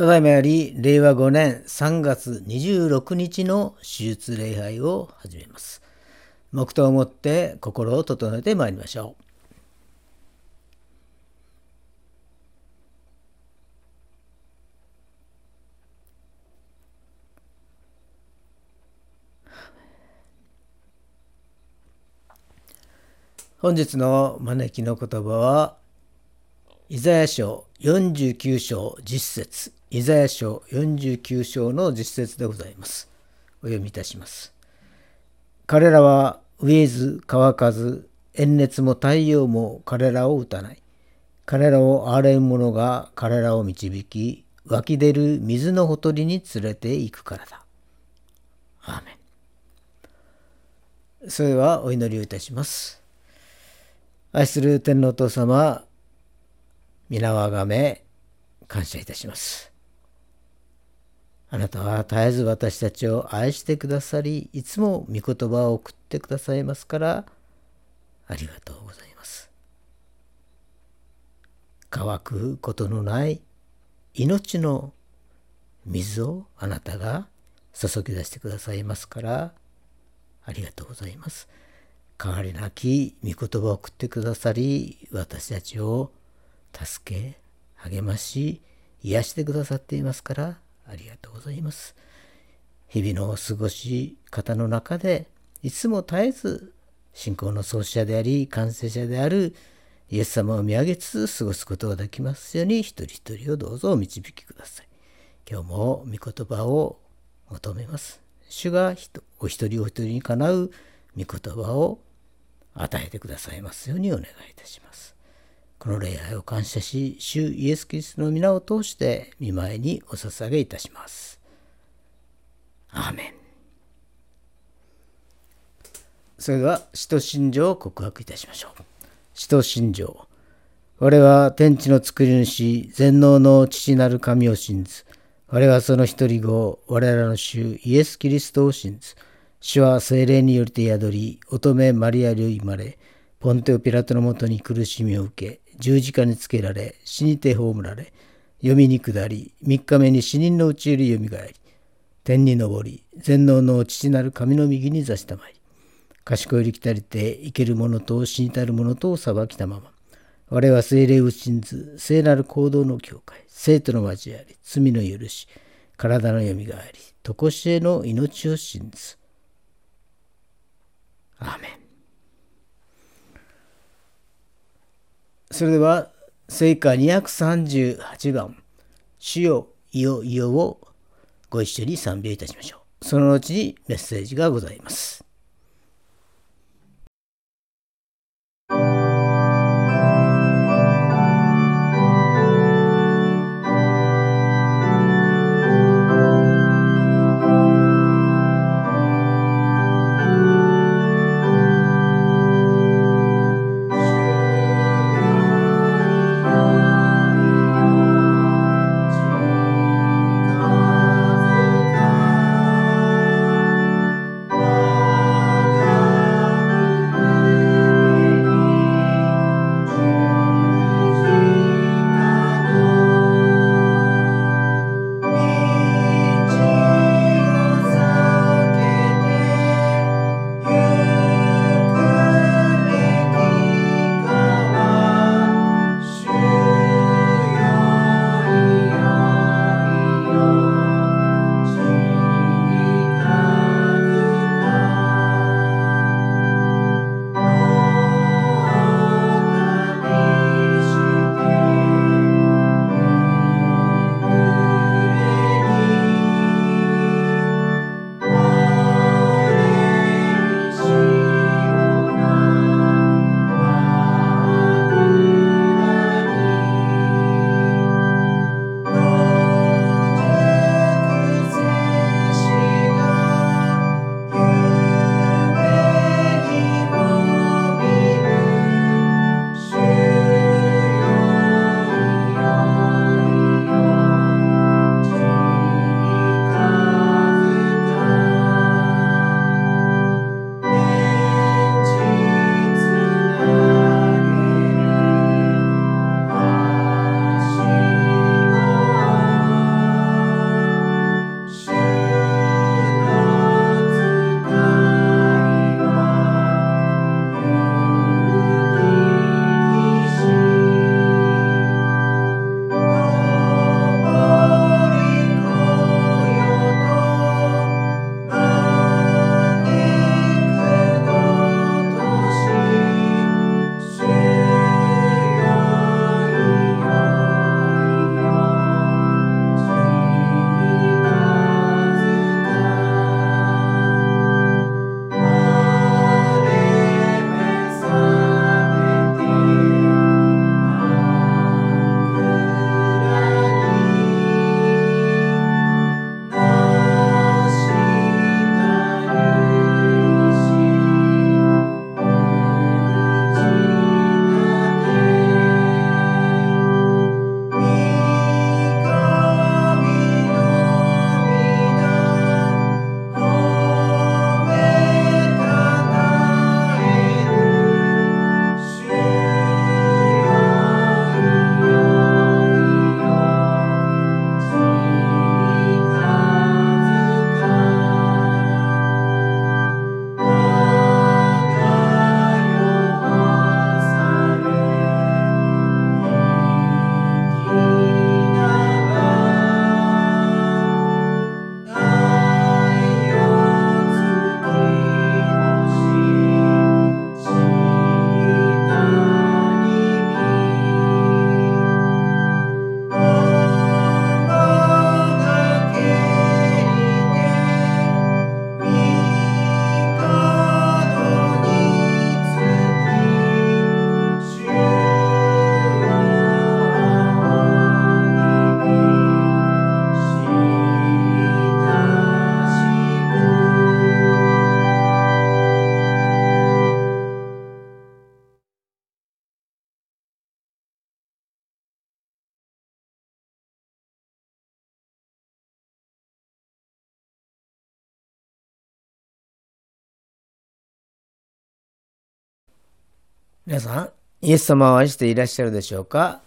ただいまより令和5年3月26日の手術礼拝を始めます。黙祷をもって心を整えてまいりましょう。本日の招きの言葉は、イザヤ書49章実節、イザヤ書49章の実節でございます。お読みいたします。彼らは飢えず乾かず、炎熱も太陽も彼らを打たない。彼らを憐れむ者が彼らを導き、湧き出る水のほとりに連れて行くからだ。アーメン。それではお祈りをいたします。愛する天皇お父様、皆をあがめ、感謝いたします。あなたは絶えず私たちを愛してくださり、いつも御言葉を送ってくださいますから、ありがとうございます。乾くことのない命の水をあなたが注ぎ出してくださいますから、ありがとうございます。変わりなき御言葉を送ってくださり、私たちを助け、励まし、癒してくださっていますから、ありがとうございます。日々の過ごし方の中で、いつも絶えず信仰の創始者であり、完成者であるイエス様を見上げつつ過ごすことができますように、一人一人をどうぞお導きください。今日も御言葉を求めます。主がお一人お一人にかなう御言葉を与えてくださいますようにお願いいたします。この礼拝を感謝し、主イエス・キリストの皆を通して見舞いにお捧げいたします。アーメン。それでは、使徒信条を告白いたしましょう。使徒信条。我は天地の作り主、全能の父なる神を信ず。我はその一人子、我らの主イエス・キリストを信ず。主は精霊によりて宿り、乙女マリアより生まれ、ポンテオピラトのもとに苦しみを受け、十字架につけられ、死にて葬られ、読みに下り、三日目に死人のうちよりよみがえり、天に昇り、全能の父なる神の右に座したまい、賢いりきたりて生ける者と死にたる者とを裁きたまま、我は精霊を信ず、聖なる行動の境界、生徒の交わり、罪の許し、体のよみがえり、とこしえの命を信ず。アーメン。それでは聖歌238番「主よいよいよ」をご一緒に賛美いたしましょう。その後にメッセージがございます。皆さん、イエス様を愛していらっしゃるでしょうか？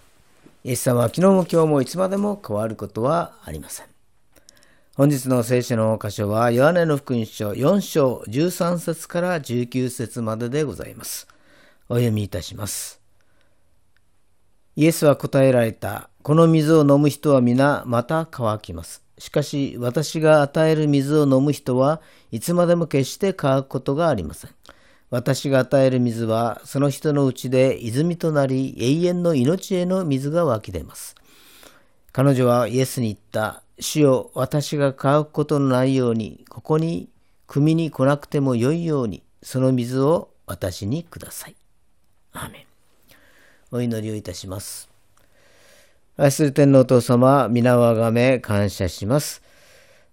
イエス様は昨日も今日もいつまでも変わることはありません。本日の聖書の箇所は、ヨハネの福音書4章13節から19節まででございます。お読みいたします。イエスは答えられた。この水を飲む人は皆また乾きます。しかし私が与える水を飲む人はいつまでも決して乾くことがありません。私が与える水はその人のうちで泉となり永遠の命への水が湧き出ます。彼女はイエスに言った。主よ私が乾くことのないようにここに汲みに来なくてもよいようにその水を私にください。アーメンお祈りをいたします。愛する天皇お父様、皆をあがめ感謝します。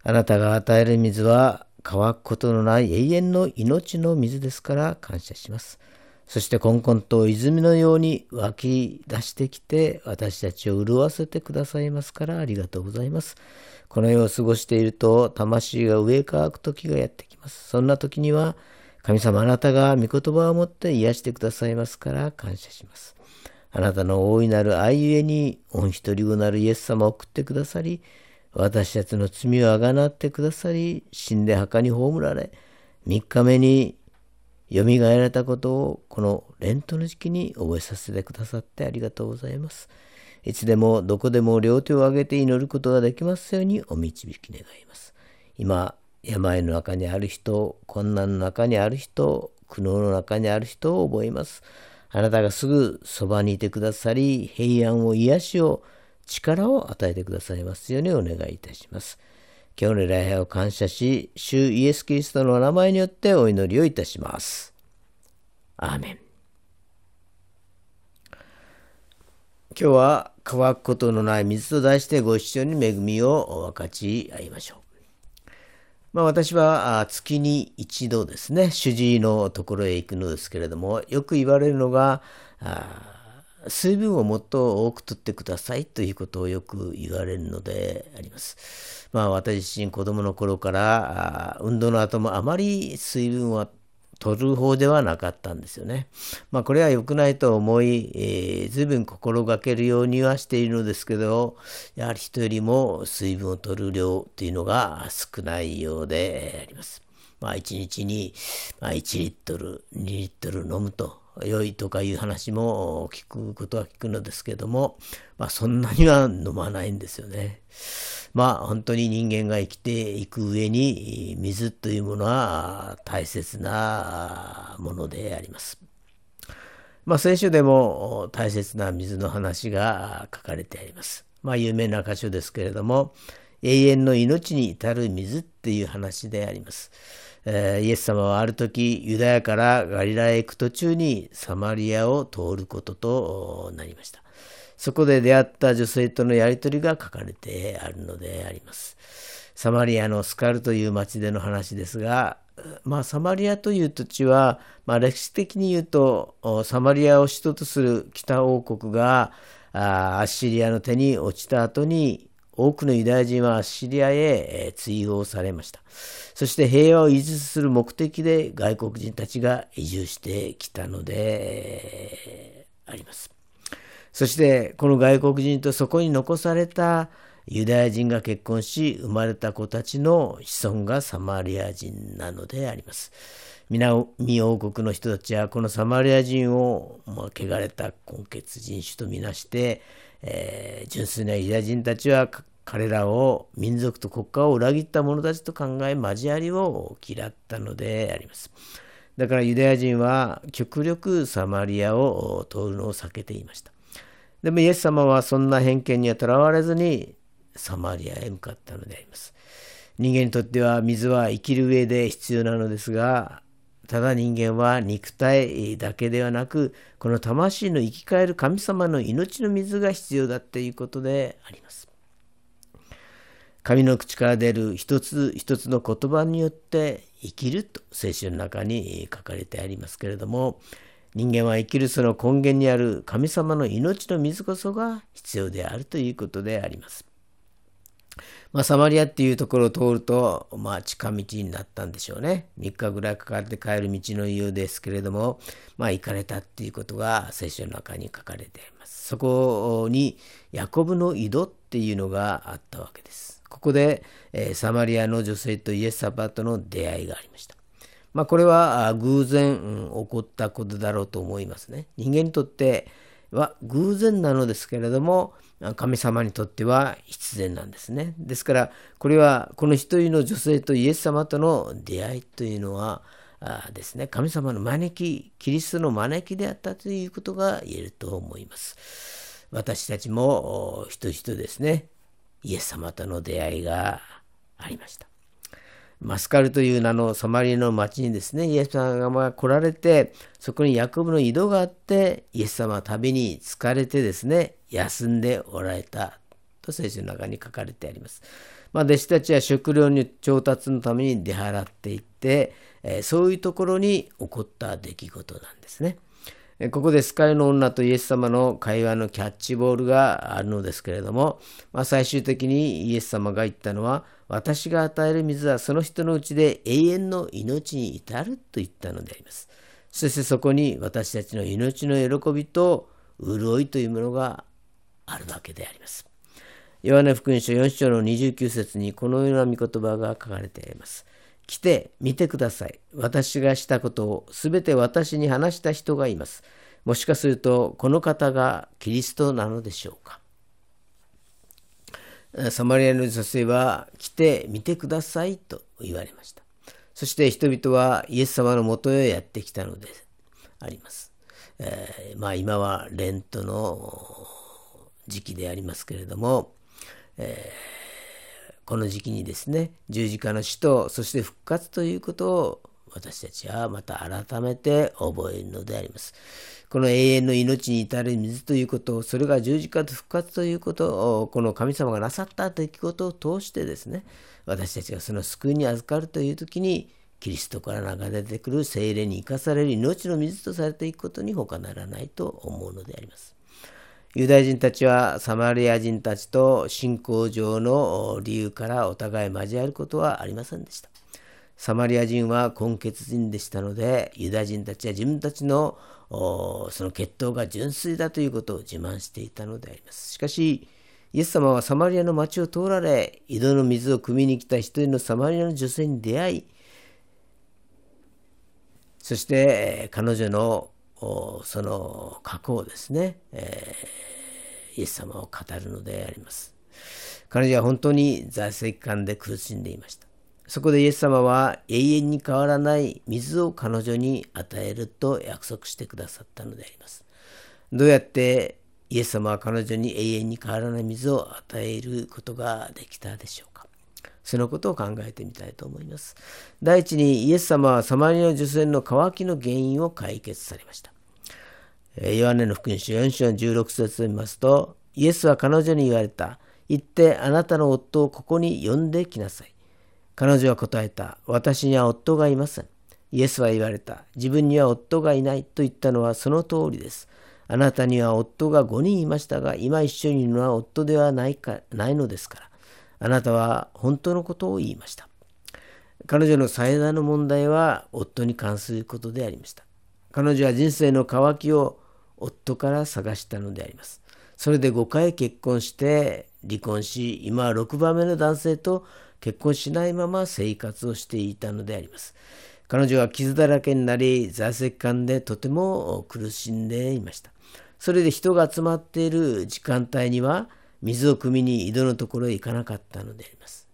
あなたが与える水は乾くことのない永遠の命の水ですから感謝します。そしてこんこんと泉のように湧き出してきて私たちを潤わせてくださいますからありがとうございます。この世を過ごしていると魂が上乾く時がやってきます。そんな時には神様あなたが御言葉を持って癒してくださいますから感謝します。あなたの大いなる愛ゆえに、御一人子なるイエス様を送ってくださり、私たちの罪をあがなってくださり、死んで墓に葬られ、三日目によみがえられたことを、このレントの時期に覚えさせてくださってありがとうございます。いつでもどこでも両手を挙げて祈ることができますようにお導き願います。今、病の中にある人、困難の中にある人、苦悩の中にある人を覚えます。あなたがすぐそばにいてくださり、平安を癒しを、力を与えてくださいますようにお願いいたします。今日の礼拝を感謝し、主イエス・キリストの名前によってお祈りをいたします。アーメン。今日は乾くことのない水と題してご一緒に恵みを分かち合いましょう。まあ、私は月に一度ですね、主治医のところへ行くのですけれども、よく言われるのが、水分をもっと多くとってくださいということをよく言われるのであります。まあ私自身子供の頃から運動の後もあまり水分は取る方ではなかったんですよね。まあこれは良くないと思い、えー、随分心がけるようにはしているのですけど、やはり人よりも水分を取る量というのが少ないようであります。まあ1日に1リットル、2リットル飲むと良いとかいう話も聞くことは聞くのですけども、まあそんなには飲まないんですよね。まあ本当に人間が生きていく上に水というものは大切なものであります。まあ聖書でも大切な水の話が書かれてあります。まあ有名な箇所ですけれども、永遠の命に至る水っていう話であります。え、イエス様はある時ユダヤからガリラへ行く途中にサマリアを通ることとなりました。そこで出会った女性とのやり取りが書かれてあるのであります。サマリアのスカルという町での話ですが、まあ、サマリアという土地は、まあ、歴史的に言うとサマリアを首都とする北王国があアッシリアの手に落ちた後に多くのユダヤ人はアッシリアへ追放されました。そして平和を維持する目的で外国人たちが移住してきたのであります。そしてこの外国人とそこに残されたユダヤ人が結婚し生まれた子たちの子孫がサマリア人なのであります。南王国の人たちはこのサマリア人を、まあ、汚れた根血人種とみなして、えー、純粋なユダヤ人たちは彼らを民族と国家を裏切った者たちと考え交わりを嫌ったのであります。だからユダヤ人は極力サマリアを通るのを避けていました。でもイエス様はそんな偏見にはとらわれずにサマリアへ向かったのであります。人間にとっては水は生きる上で必要なのですが、ただ人間は肉体だけではなく、この魂の生き返る神様の命の水が必要だということであります。神の口から出る一つ一つの言葉によって生きると聖書の中に書かれてありますけれども、人間は生きるその根源にある神様の命の水こそが必要であるということであります。まあ、サマリアっていうところを通ると、まあ、近道になったんでしょうね。3日ぐらいかかって帰る道のようですけれども、まあ、行かれたっていうことが聖書の中に書かれています。そこにヤコブの井戸っていうのがあったわけです。ここで、え、サマリアの女性とイエス様との出会いがありました。まあ、これは偶然、起こったことだろうと思いますね。人間にとっては偶然なのですけれども、神様にとっては必然なんですね。ですから、これはこの一人の女性とイエス様との出会いというのはあですね、神様の招き、キリストの招きであったということが言えると思います。私たちも人々ですね、イエス様との出会いがありました。マスカルという名のサマリアの町にですね、イエス様が来られて、そこにヤコブの井戸があって、イエス様は旅に疲れてですね、休んでおられたと聖書の中に書かれてあります。まあ、弟子たちは食料の調達のために出払っていって、えー、そういうところに起こった出来事なんですね。ここでスカイの女とイエス様の会話のキャッチボールがあるのですけれども、まあ、最終的にイエス様が言ったのは、私が与える水はその人のうちで永遠の命に至ると言ったのであります。そしてそこに私たちの命の喜びと潤いというものがあるわけであります。ヨハネ福音書4章の29節にこのような御言葉が書かれています。来て見てください。私がしたことをすべて私に話した人がいます。もしかするとこの方がキリストなのでしょうか。サマリアの女性は来て見てくださいと言われました。そして人々はイエス様のもとへやってきたのであります。えー、まあ今はレントの時期でありますけれども、えーこの時期にですね十字架の死とそして復活ということを私たちはまた改めて覚えるのであります。この永遠の命に至る水ということ、それが十字架と復活ということを、この神様がなさった出来事を通してですね、私たちがその救いに預かるという時に、キリストから流れてくる精霊に生かされる命の水とされていくことに他ならないと思うのであります。ユダヤ人たちはサマリア人たちと信仰上の理由からお互い交わることはありませんでした。サマリア人は根血人でしたので、ユダヤ人たちは自分たちのその血統が純粋だということを自慢していたのであります。しかし、イエス様はサマリアの町を通られ、井戸の水を汲みに来た一人のサマリアの女性に出会い、そして彼女のその過去をですね、えー、イエス様を語るのであります。彼女は本当に在籍感で苦しんでいました。そこでイエス様は永遠に変わらない水を彼女に与えると約束してくださったのであります。どうやってイエス様は彼女に永遠に変わらない水を与えることができたでしょうか？そのことを考えてみたいと思います。第一にイエス様はサマリアの女性の渇きの原因を解決されました。ヨハネの福音書4章16節を見ますと、イエスは彼女に言われた。行ってあなたの夫をここに呼んできなさい。彼女は答えた。私には夫がいません。イエスは言われた。自分には夫がいないと言ったのはその通りです。あなたには夫が5人いましたが、今一緒にいるのは夫ではないかないのですから。あなたは本当のことを言いました。彼女の最大の問題は夫に関することでありました。彼女は人生の渇きを夫から探したのであります。それで5回結婚して離婚し、今は6番目の男性と結婚しないまま生活をしていたのであります。彼女は傷だらけになり、在籍感でとても苦しんでいました。それで人が集まっている時間帯には、水を汲みに井戸のところへ行かなかったのであります。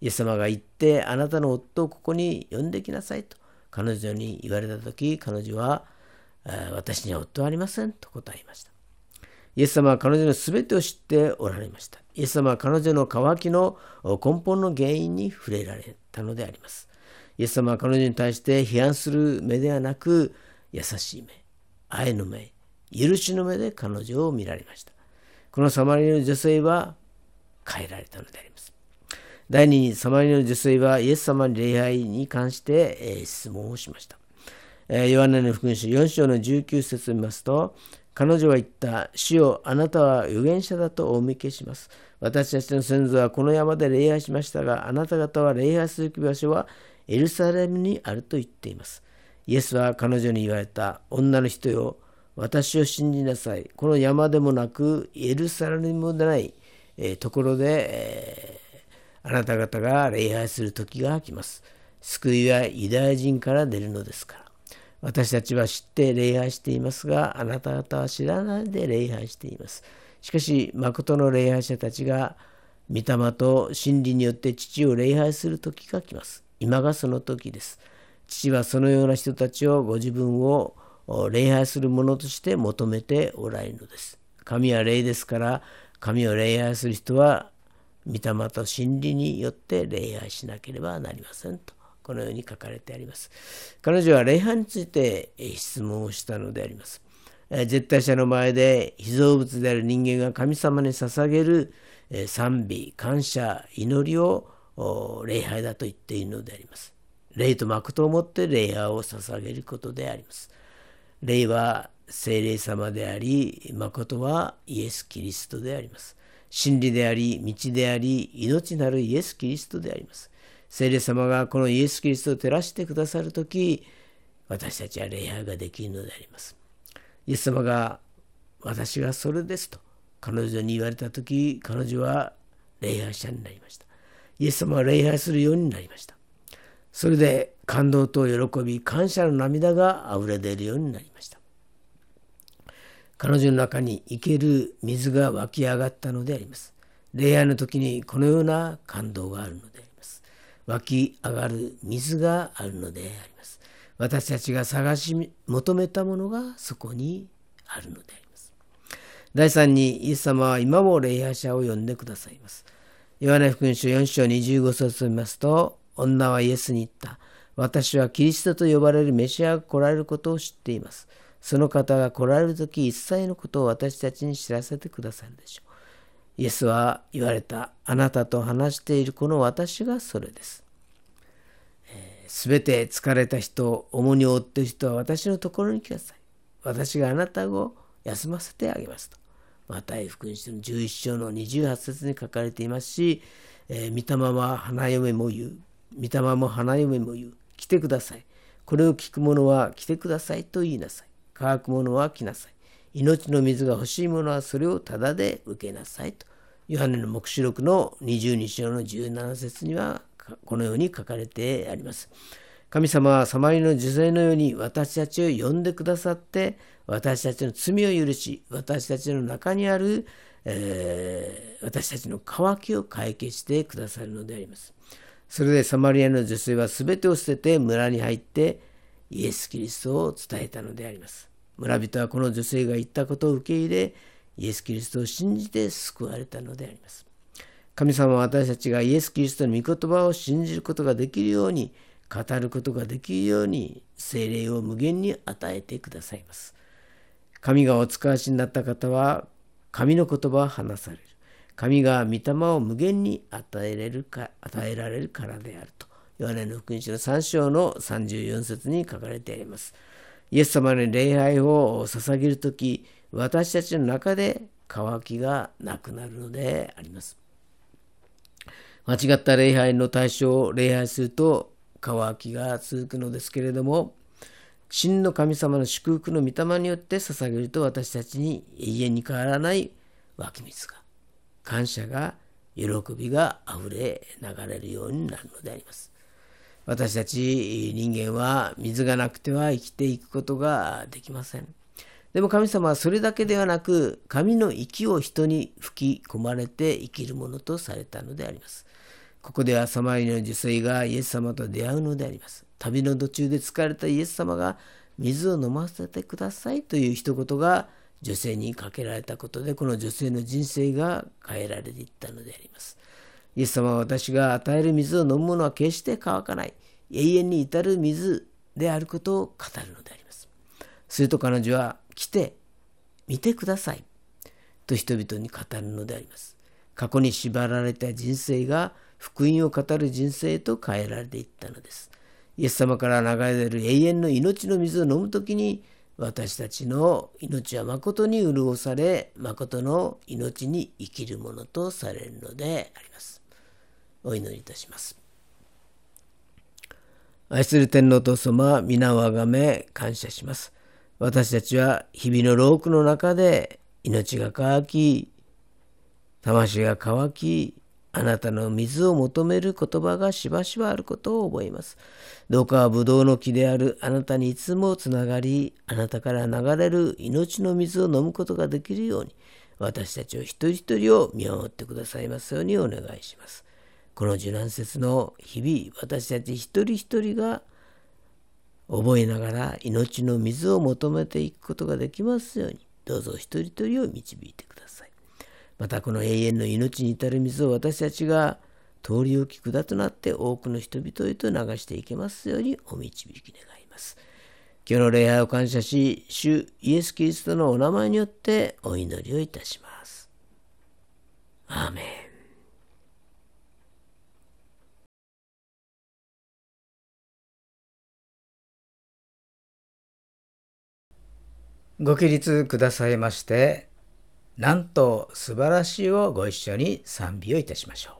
イエス様が言って、あなたの夫をここに呼んできなさいと彼女に言われた時、彼女は、私には夫はありませんと答えました。イエス様は彼女の全てを知っておられました。イエス様は彼女の渇きの根本の原因に触れられたのであります。イエス様は彼女に対して批判する目ではなく、優しい目、愛の目、許しの目で彼女を見られました。このサマリの女性は変えられたのであります。第二に、サマリの女性はイエス様の礼拝に関して、え質問をしました。えヨハネの福音書4章の19節を見ますと、彼女は言った、主よあなたは預言者だとお見受けします。私たちの先祖はこの山で礼拝しましたが、あなた方は礼拝する場所はエルサレムにあると言っています。イエスは彼女に言われた、女の人よ、私を信じなさい。この山でもなく、エルサレムでない、えー、ところで、えー、あなた方が礼拝する時が来ます。救いはユダヤ人から出るのですから。私たちは知って礼拝していますが、あなた方は知らないで礼拝しています。しかし、誠の礼拝者たちが、御霊と真理によって父を礼拝する時が来ます。今がその時です。父はそのような人たちをご自分を礼拝する者として求めておられるのです。神は霊ですから、神を礼拝する人は、御霊と真理によって礼拝しなければなりませんと。このように書かれてあります。彼女は礼拝について質問をしたのであります。絶対者の前で被造物である人間が神様に捧げる賛美、感謝、祈りを礼拝だと言っているのであります。霊と誠をもって礼拝を捧げることであります。霊は聖霊様であり、誠はイエス・キリストであります。真理であり、道であり、命なるイエス・キリストであります。聖霊様がこのイエス・キリストを照らしてくださるとき、私たちは礼拝ができるのであります。イエス様が私がそれですと彼女に言われたとき、彼女は礼拝者になりました。イエス様は礼拝するようになりました。それで感動と喜び、感謝の涙が溢れ出るようになりました。彼女の中に生ける水が湧き上がったのであります。礼拝の時にこのような感動があるのであります湧き上がる水があるのであります。私たちが探し求めたものがそこにあるのであります。第3にイエス様は今も礼拝者を呼んでくださいます。ヨハネ福音書4章25節を見ますと、女はイエスに言った。私はキリストと呼ばれるメシアが来られることを知っています。その方が来られる時一切のことを私たちに知らせてくださるでしょう。イエスは言われた。あなたと話しているこの私がそれです。す、べ、て疲れた人、重荷を負っている人は私のところに来なさい。私があなたを休ませてあげますと。マタイ福音書の11章の28節に書かれていますし、えー、御霊は花嫁も言う。御霊も花嫁も言う。来てください。これを聞く者は来てくださいと言いなさい。乾く者は来なさい。命の水が欲しい者はそれをただで受けなさいと。ヨハネの黙示録の22章の17節にはこのように書かれてあります。神様はサマリの女性のように私たちを呼んでくださって私たちの罪を許し私たちの中にある、えー、私たちの渇きを解決してくださるのであります。それでサマリアの女性は全てを捨てて村に入ってイエス・キリストを伝えたのであります。村人はこの女性が言ったことを受け入れイエス・キリストを信じて救われたのであります。神様は私たちがイエス・キリストの御言葉を信じることができるように、語ることができるように、精霊を無限に与えてくださいます。神がお使わしになった方は、神の言葉を話される。神が御霊を無限に与えれるか与えられるからであると。ヨハネの福音書の3章の34節に書かれてあります。イエス様に礼拝を捧げるとき、私たちの中で渇きがなくなるのであります。間違った礼拝の対象を礼拝すると渇きが続くのですけれども、真の神様の祝福の御霊によって捧げると私たちに永遠に変わらない湧き水が、感謝が、喜びがあふれ流れるようになるのであります。私たち人間は水がなくては生きていくことができません。でも神様はそれだけではなく、神の息を人に吹き込まれて生きるものとされたのであります。ここではサマリの女性がイエス様と出会うのであります。旅の途中で疲れたイエス様が水を飲ませてくださいという一言が女性にかけられたことで、この女性の人生が変えられていったのであります。イエス様は私が与える水を飲むものは決して乾かない、永遠に至る水であることを語るのであります。すると彼女は来て見てくださいと人々に語るのであります。過去に縛られた人生が福音を語る人生と変えられていったのです。イエス様から流れる永遠の命の水を飲むときに私たちの命は誠に潤され誠の命に生きるものとされるのであります。お祈りいたします。愛する天皇と様皆をあがめ感謝します。私たちは日々の労苦の中で命が乾き魂が乾きあなたの水を求める言葉がしばしばあることを覚えます。どうかブドウの木であるあなたにいつもつながり、あなたから流れる命の水を飲むことができるように、私たちを一人一人を見守ってくださいますようにお願いします。この受難節の日々、私たち一人一人が覚えながら命の水を求めていくことができますように、どうぞ一人一人を導いてください。またこの永遠の命に至る水を私たちが通り置き管となって多くの人々へと流していけますようにお導き願います。今日の礼拝を感謝し、主イエス・キリストのお名前によってお祈りをいたします。アーメン。ご起立くださいましてなんと素晴らしいをご一緒に賛美をいたしましょう。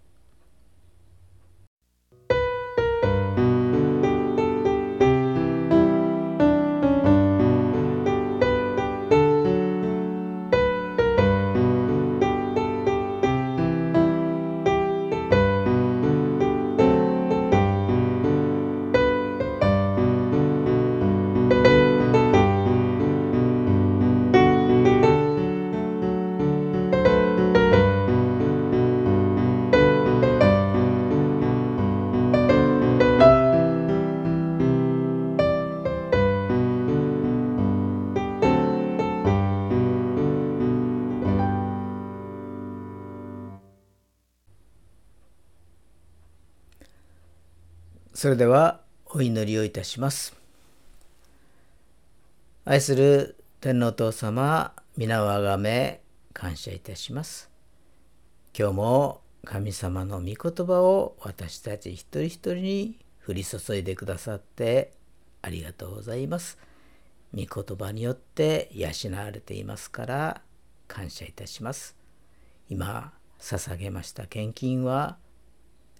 それではお祈りをいたします。愛する天皇父様、皆をあがめ感謝いたします。今日も神様の御言葉を私たち一人一人に降り注いでくださってありがとうございます。御言葉によって養われていますから感謝いたします。今捧げました献金は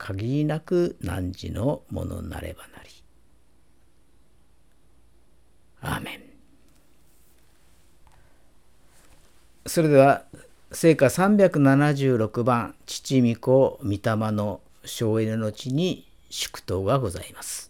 限りなく汝のものなればなり。アーメン。それでは聖歌376番父御子御霊の省エネの地に祝祷がございます。